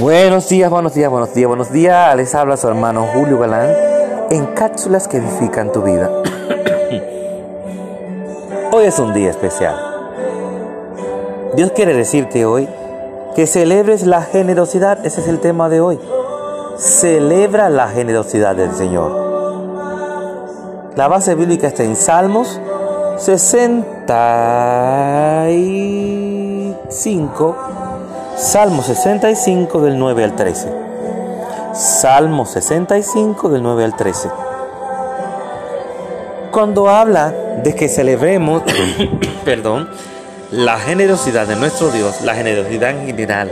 Buenos días, buenos días, buenos días, buenos días. Les habla su hermano Julio Galán en cápsulas que edifican tu vida. hoy es un día especial. Dios quiere decirte hoy que celebres la generosidad. Ese es el tema de hoy. Celebra la generosidad del Señor. La base bíblica está en Salmos 65 Salmo 65 del 9 al 13. Salmo 65 del 9 al 13. Cuando habla de que celebremos, perdón, la generosidad de nuestro Dios, la generosidad en general.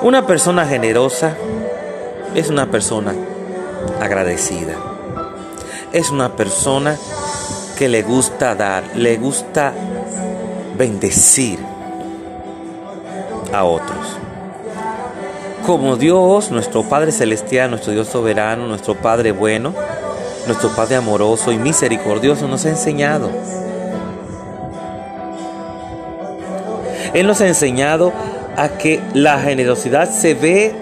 Una persona generosa es una persona agradecida. Es una persona que le gusta dar, le gusta bendecir a otros. Como Dios, nuestro Padre Celestial, nuestro Dios soberano, nuestro Padre bueno, nuestro Padre amoroso y misericordioso nos ha enseñado. Él nos ha enseñado a que la generosidad se ve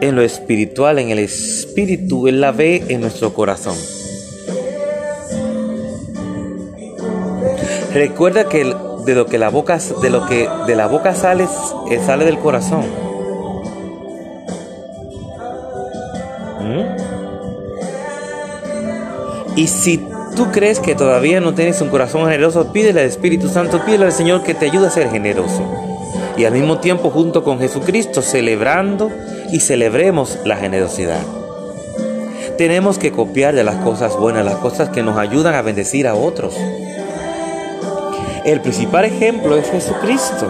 en lo espiritual, en el espíritu, Él la ve en nuestro corazón. Recuerda que de lo que la boca de lo que de la boca sale eh, sale del corazón. ¿Mm? Y si tú crees que todavía no tienes un corazón generoso, pídele al Espíritu Santo, pídele al Señor que te ayude a ser generoso. Y al mismo tiempo junto con Jesucristo celebrando y celebremos la generosidad. Tenemos que copiar de las cosas buenas, las cosas que nos ayudan a bendecir a otros. El principal ejemplo es Jesucristo.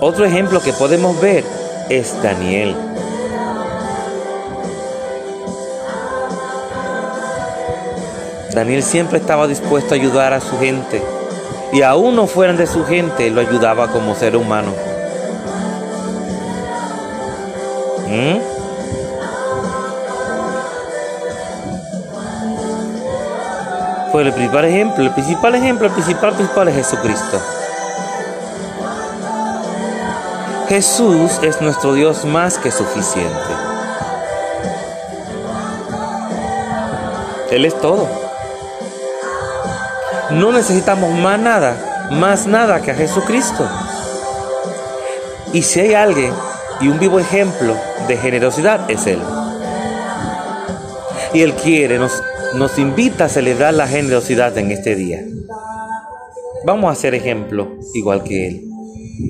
Otro ejemplo que podemos ver es Daniel. Daniel siempre estaba dispuesto a ayudar a su gente y aún no fueran de su gente, lo ayudaba como ser humano. ¿Mm? Fue el principal ejemplo, el principal ejemplo, el principal principal es Jesucristo. Jesús es nuestro Dios más que suficiente. Él es todo. No necesitamos más nada, más nada que a Jesucristo. Y si hay alguien y un vivo ejemplo de generosidad, es Él. Y Él quiere, nos nos invita a celebrar la generosidad en este día. Vamos a ser ejemplo igual que Él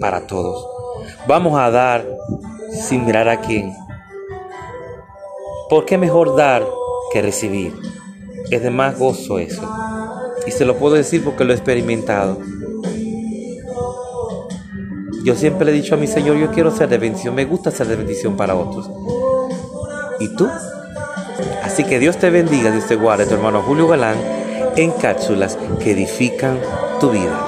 para todos. Vamos a dar sin mirar a quién. ¿Por qué mejor dar que recibir? Es de más gozo eso. Y se lo puedo decir porque lo he experimentado. Yo siempre le he dicho a mi Señor, yo quiero ser de bendición, me gusta ser de bendición para otros. ¿Y tú? Así que Dios te bendiga, Dios te guarde, tu hermano Julio Galán, en cápsulas que edifican tu vida.